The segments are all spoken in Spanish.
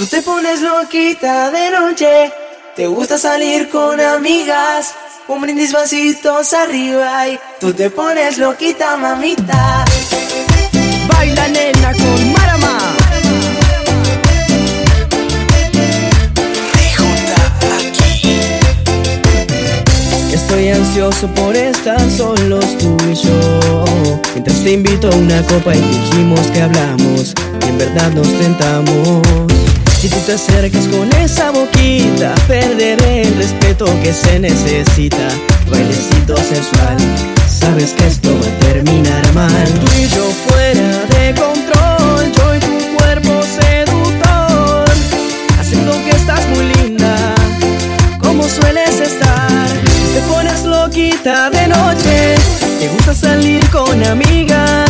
Tú te pones loquita de noche, te gusta salir con amigas, un brindis vasitos arriba y tú te pones loquita, mamita. Baila nena con Marama. Estoy ansioso por estar solos tú y yo Mientras te invito a una copa y dijimos que hablamos Y en verdad nos tentamos Si tú te acercas con esa boquita Perderé el respeto que se necesita. Bailecito sensual Sabes que esto va a terminar mal. Tú y yo fuera de control Yo y tu cuerpo seductor. Haciendo que estás muy linda Como sueles estar. Te pones loquita de noche Te gusta salir con amigas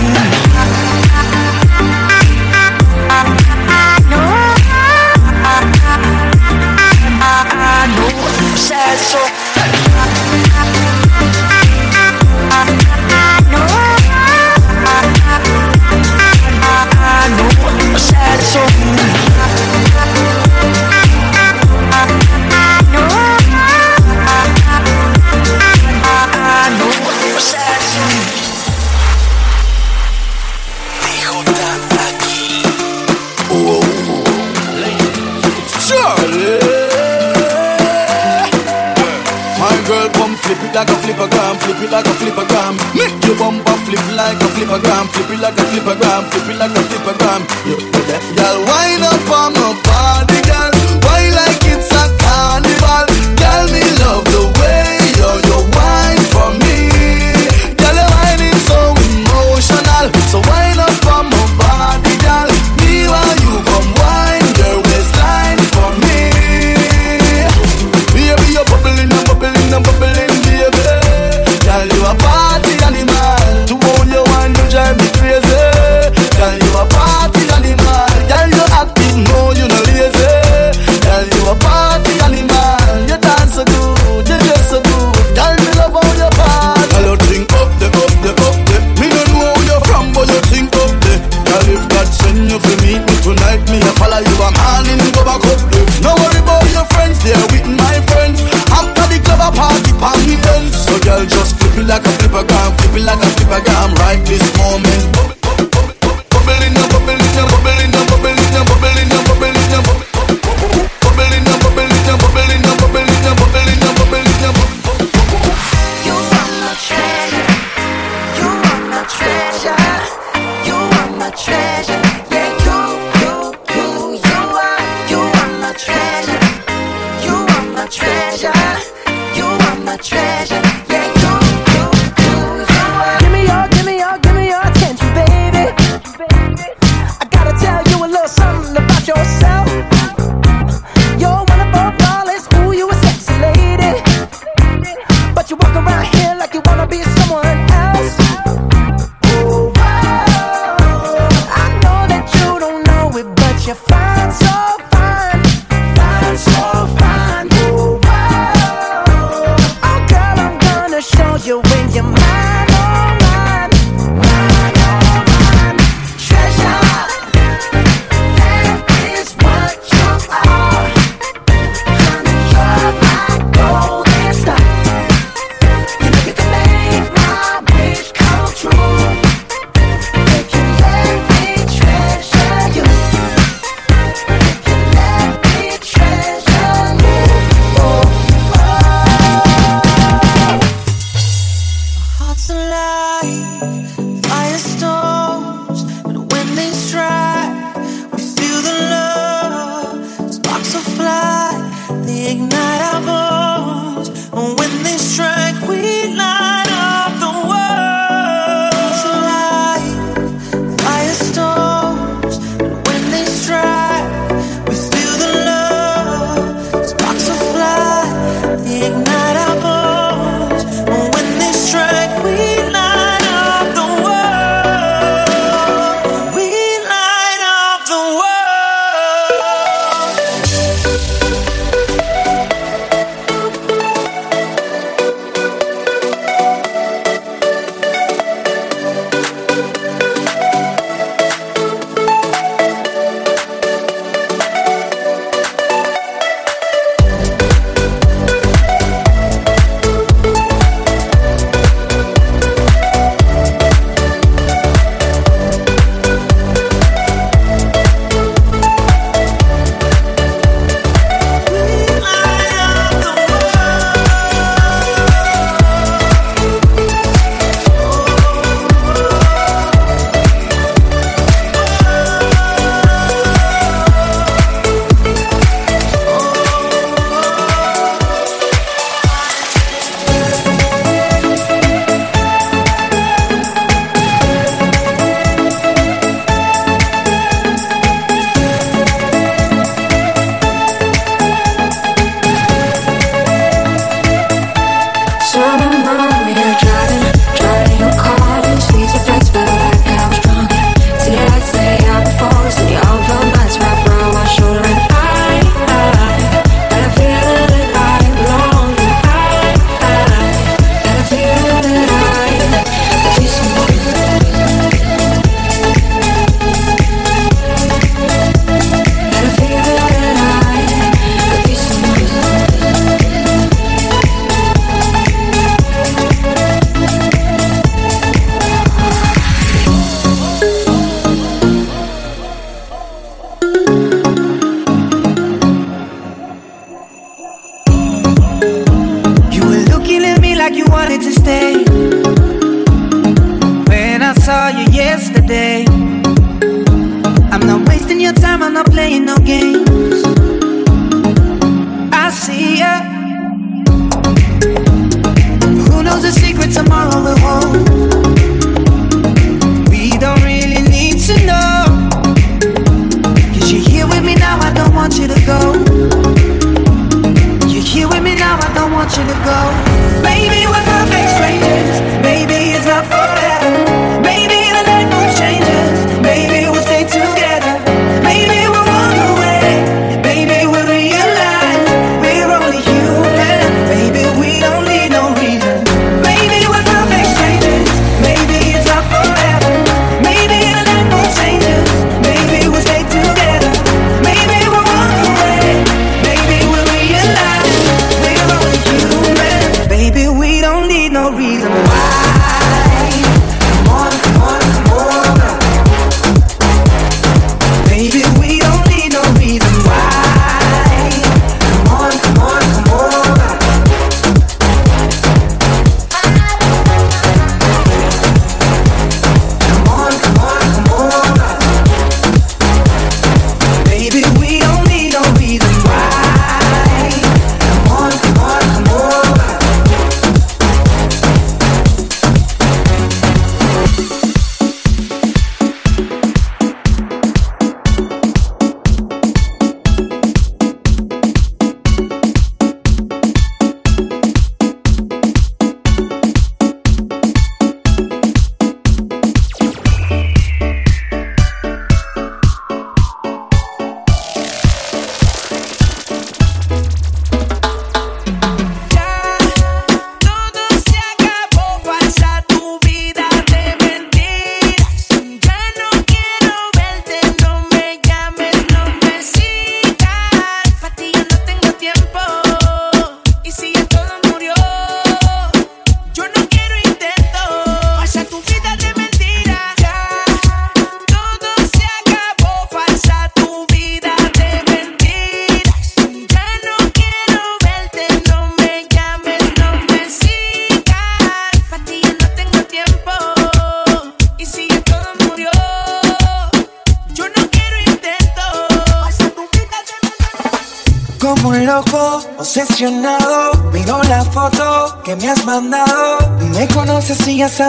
like a flipper gram. Make your bumper flip like a flipper gram, flip it like a flipper gram, flip it like a flipper gram. Girl, wind up on my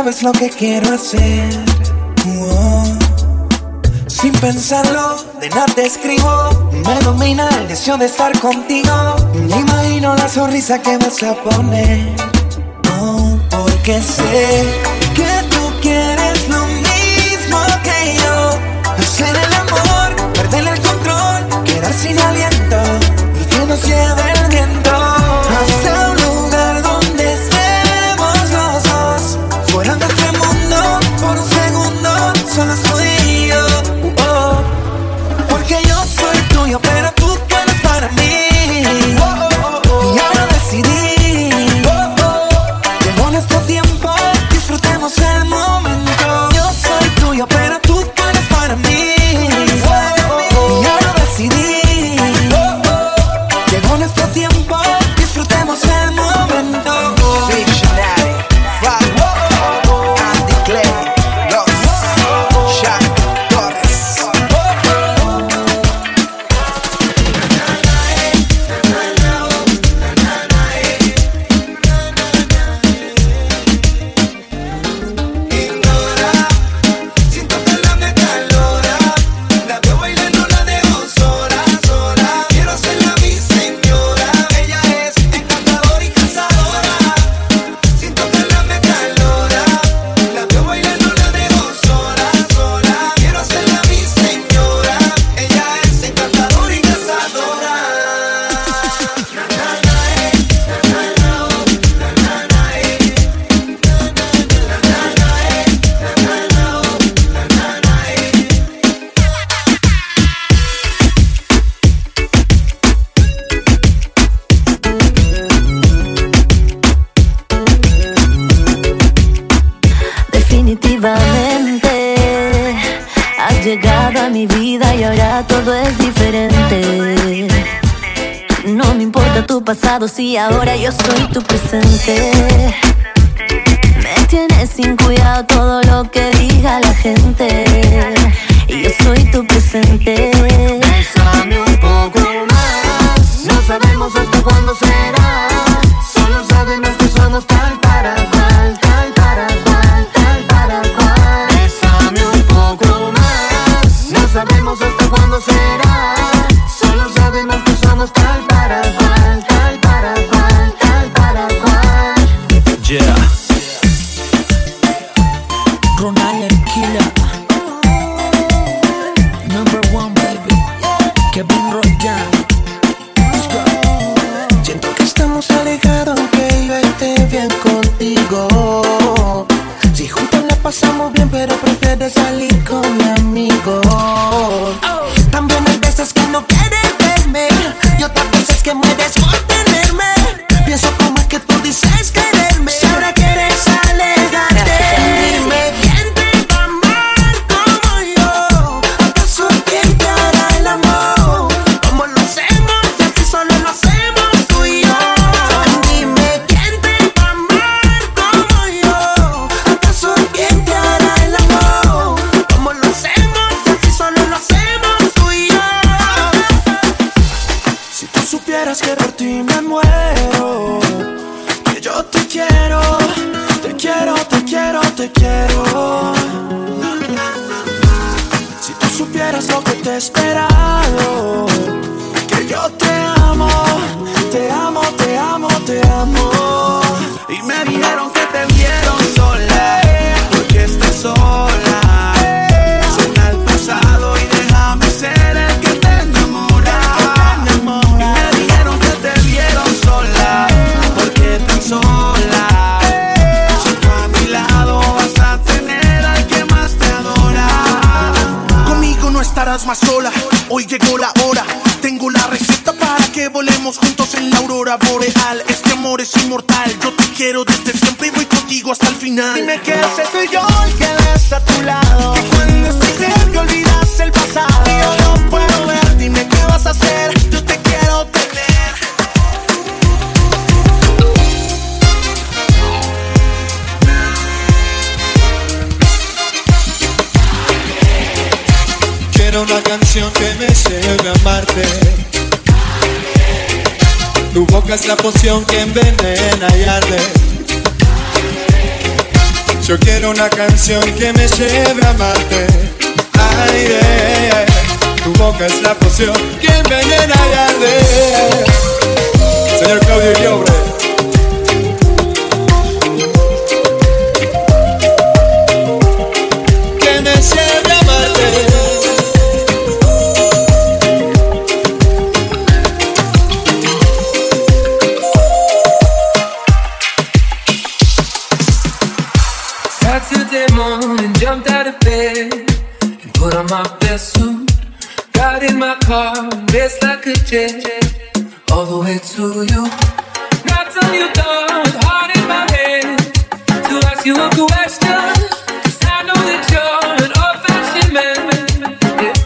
sabes lo que quiero hacer. Sin pensarlo, de nada escribo. Me domina el deseo de estar contigo. Me imagino la sonrisa que vas a poner. son las Entonces Llegó la hora, tengo la receta para que volemos juntos en la aurora boreal. Este amor es inmortal, yo te quiero desde siempre y voy contigo hasta el final. Dime qué haces, soy yo. loca es la poción que envenena y arde. Yo quiero una canción que me lleve a amarte. Ay, yeah. Tu boca es la poción que envenena y arde. Señor Claudio Llobre. Car promise like a jet all the way to you. Not till you done with heart in my head to ask you a question. Cause I know that you're an old fashioned man. Yeah.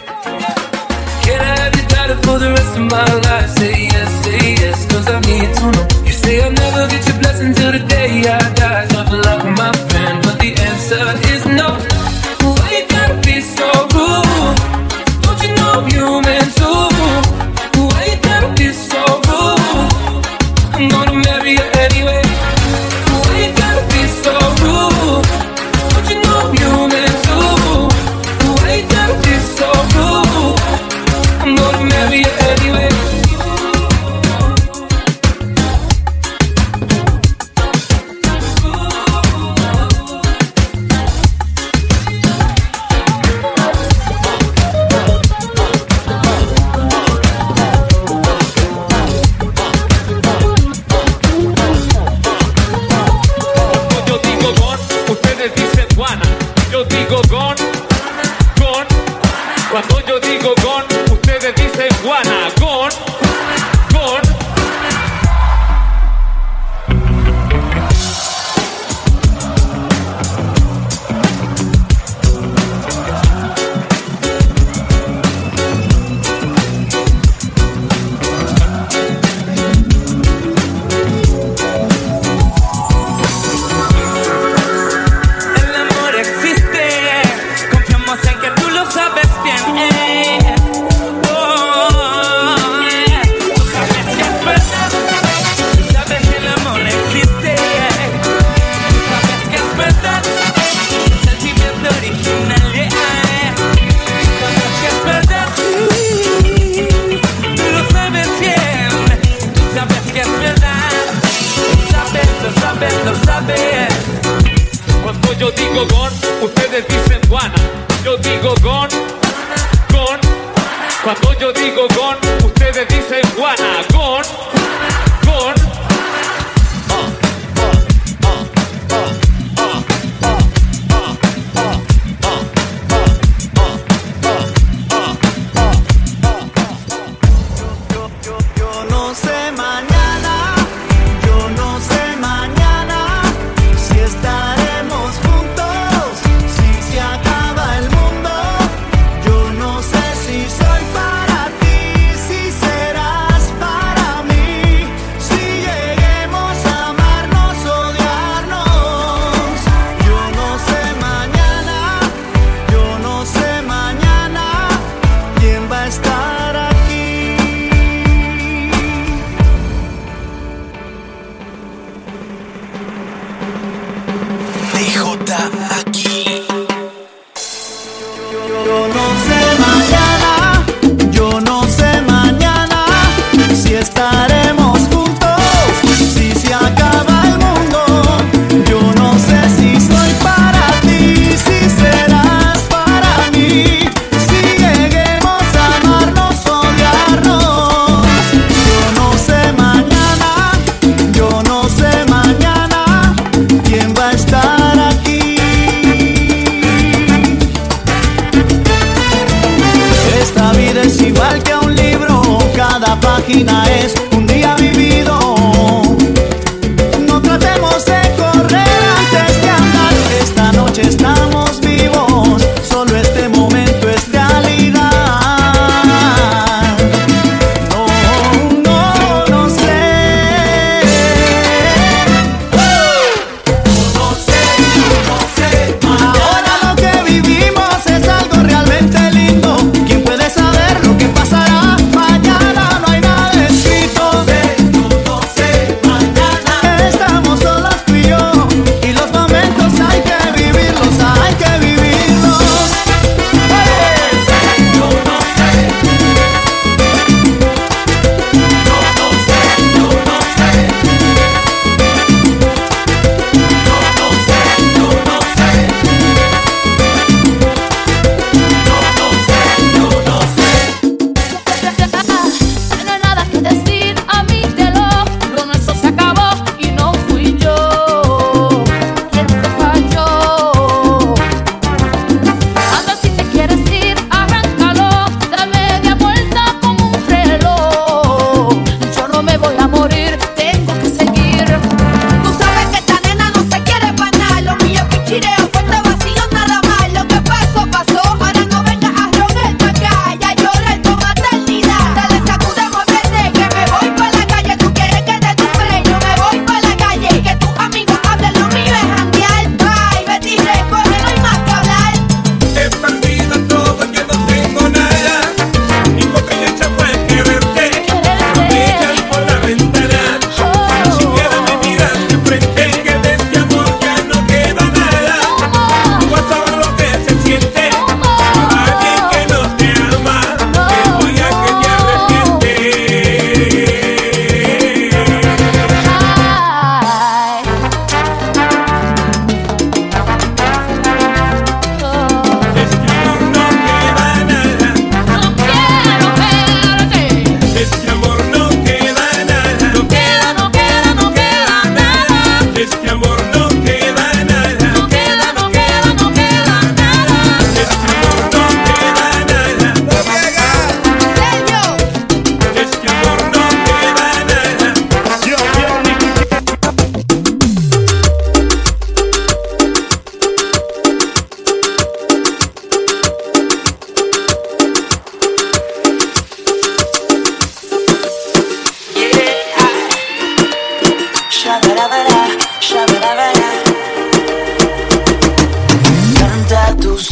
Can I have your daughter for the rest of my life? Say yes, say yes, cause I need to know. You say I'll never get your blessing till the day I die. Something like my friend, but the answer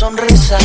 sonrisa,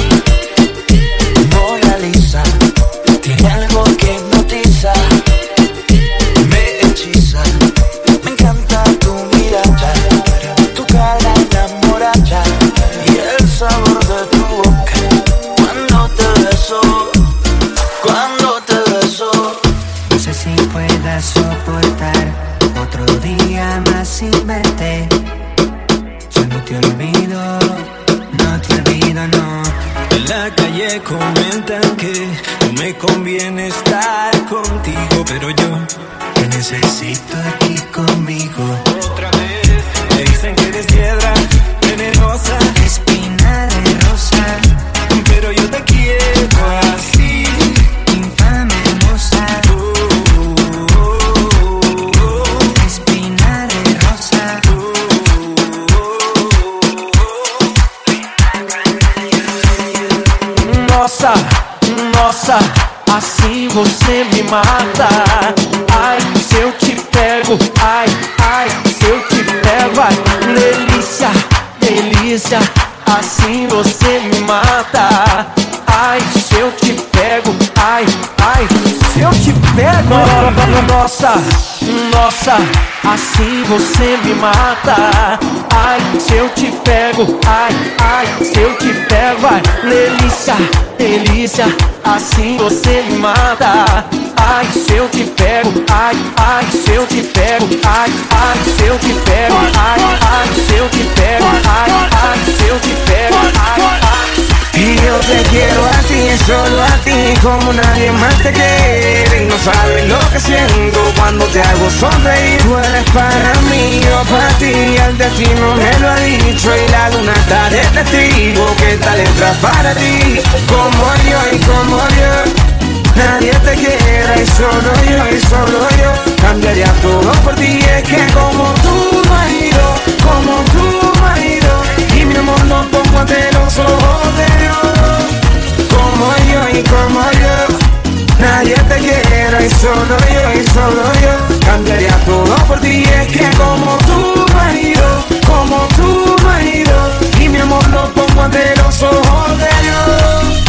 quiero a ti, solo a ti, como nadie más te quiere. No sabes lo que siento cuando te hago sonreír. Tú eres para mí, yo para ti, el destino me lo ha dicho. Y la luna está de testigo que esta letra para ti. Como yo y como yo, nadie te quiere. Y solo yo y solo yo, cambiaría todo por ti. Es que como tú no has ido, como tú no has ido. Y mi amor lo pongo ante los ojos de Dios Como yo y como yo. Nadie te quiere y solo yo y solo yo. Cambiaría todo por ti Es que como tú no has ido Como tú no has ido Y mi amor lo pongo ante los ojos de Dios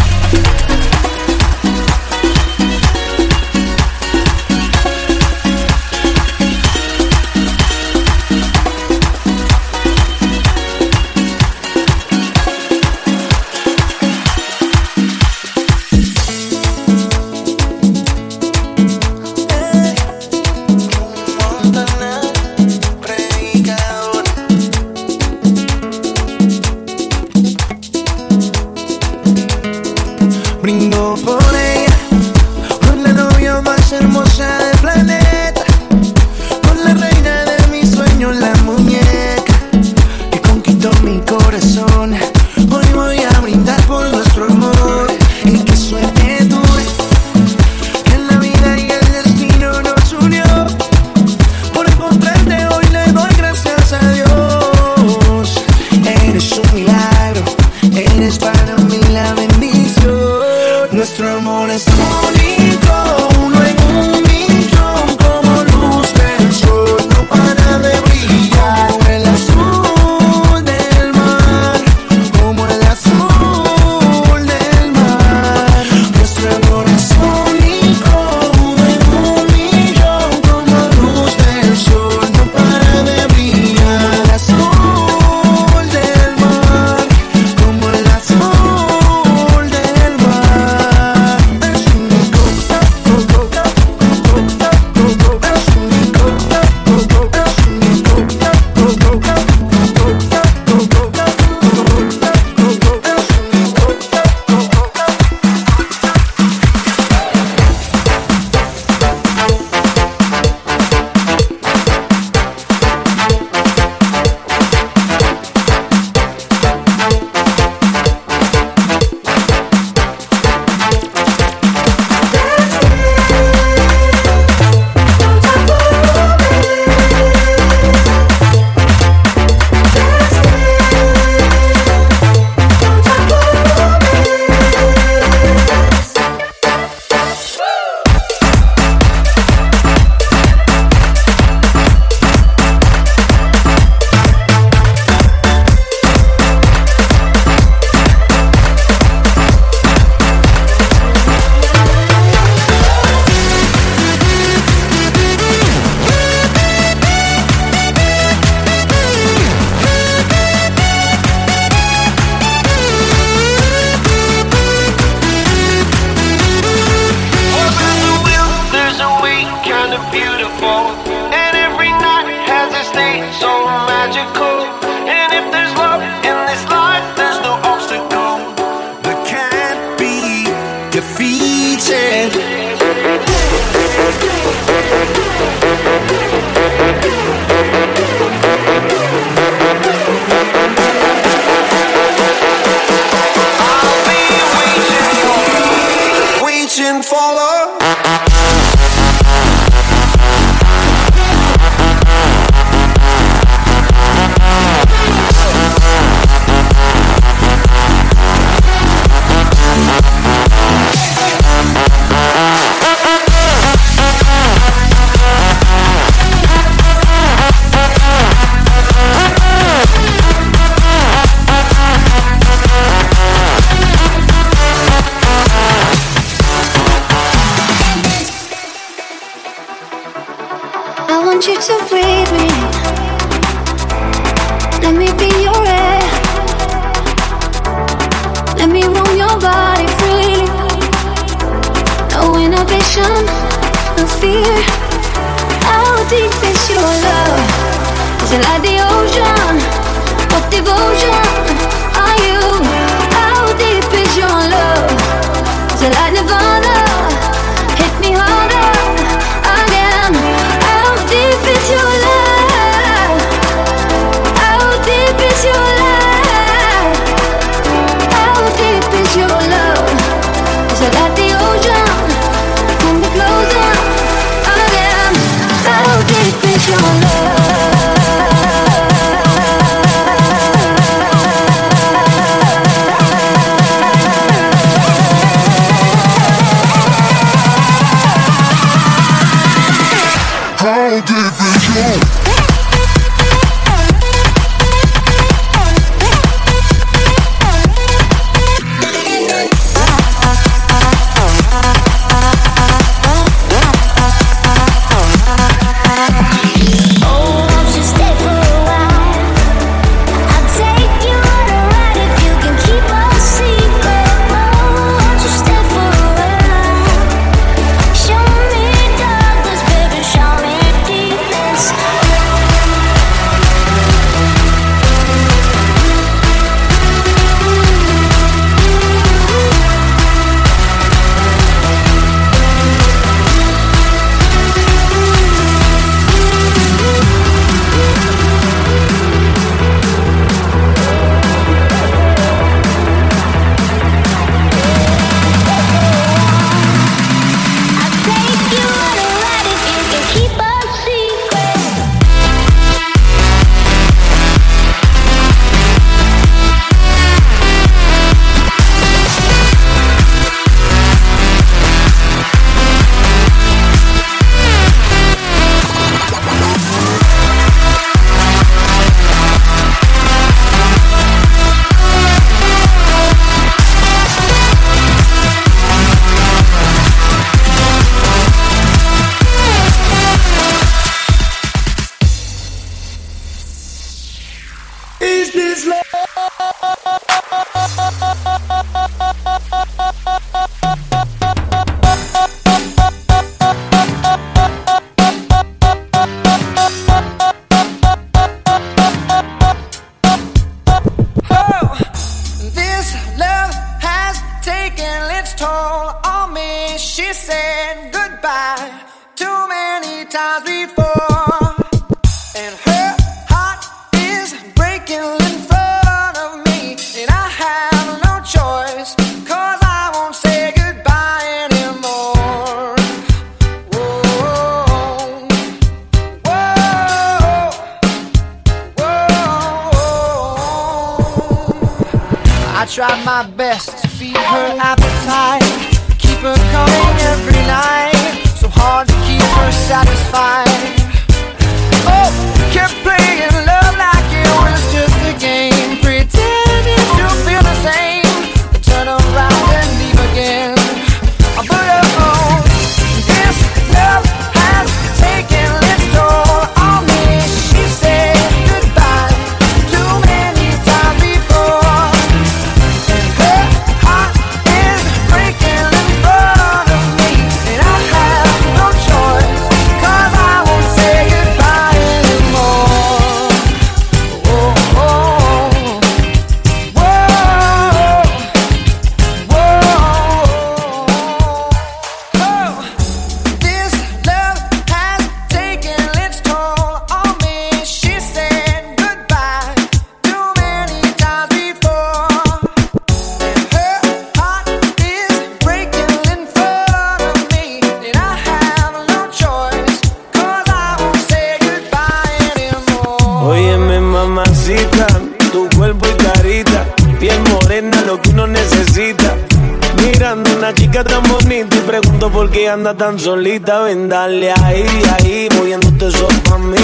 tan solita. Ven, dale ahí, ahí, moviéndote eso pa' mí.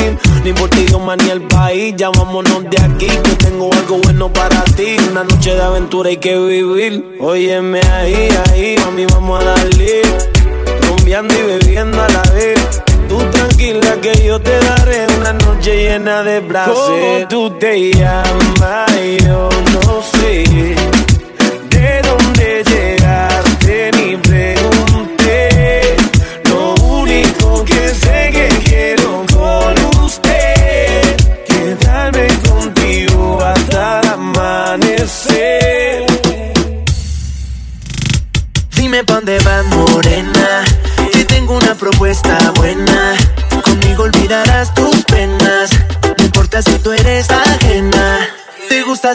Ni por ti, idioma ni el país, ya de aquí. Que tengo algo bueno para ti. Una noche de aventura hay que vivir. Óyeme ahí, ahí, mami, vamos a darle. Rumbeando y bebiendo a la vez. Tú tranquila que yo te daré una noche llena de placer. ¿Cómo tú te llamas?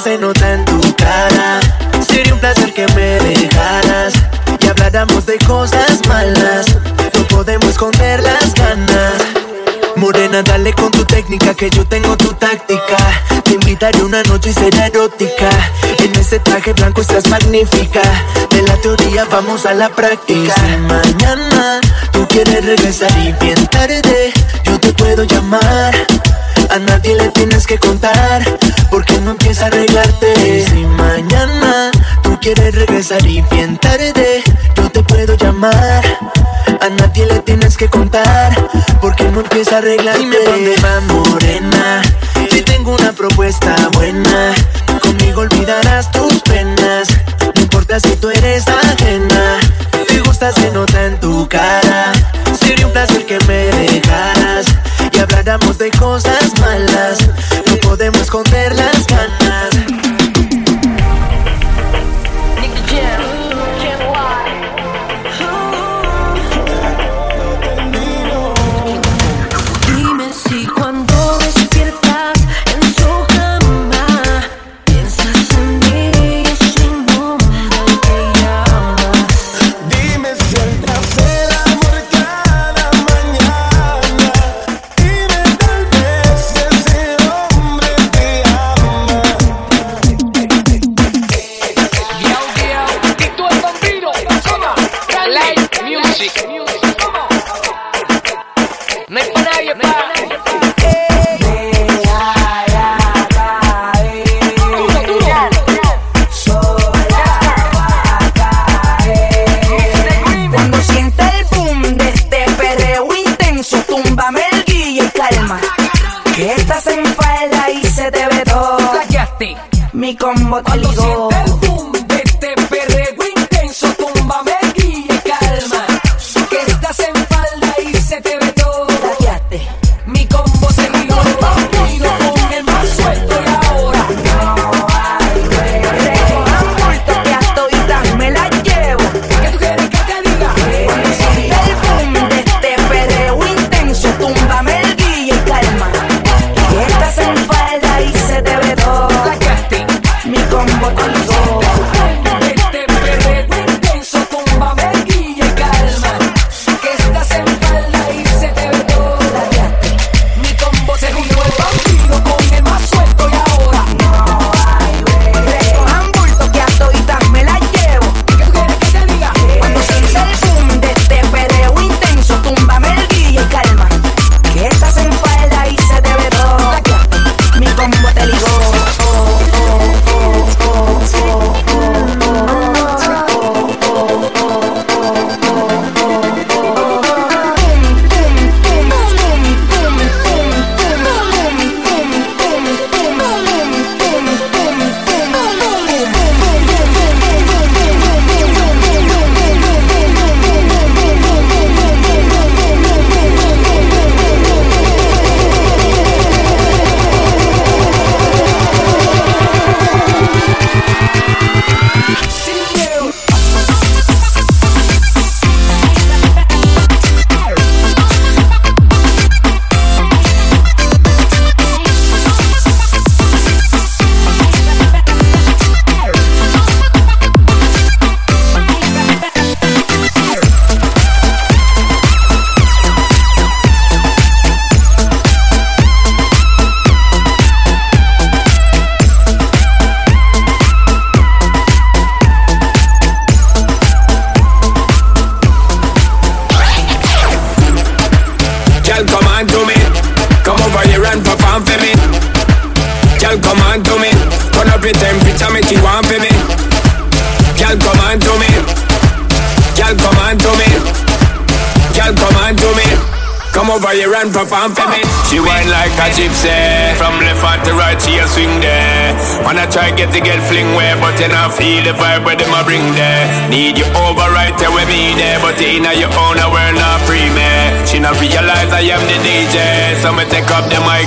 Se nota en tu cara. Sería un placer que me dejaras. Y habláramos de cosas malas. No podemos esconder las ganas. Morena, dale con tu técnica que yo tengo tu táctica. Te invitaré una noche y será erótica. En ese traje blanco estás magnífica. De la teoría vamos a la práctica. Si mañana tú quieres regresar y bien tarde, yo te puedo llamar. A nadie le tienes que contar, porque no empieza a arreglarte. Y si mañana tú quieres regresar y bien tarde, yo te puedo llamar. A nadie le tienes que contar, porque no empieza a arreglarte. Dime dónde va, morena. Que tengo una propuesta buena. Conmigo olvidarás tus penas. No importa si tú eres ajena. Te gusta, se nota en tu cara. Sería un placer que me dejaras. Habláramos de cosas malas. No podemos esconder las ganas. the girl fling way, but you not feel the vibe where them a bring there. Need you over right here with me there, but you inna your own world not free me. She not realize I am the DJ, so me take up the mic.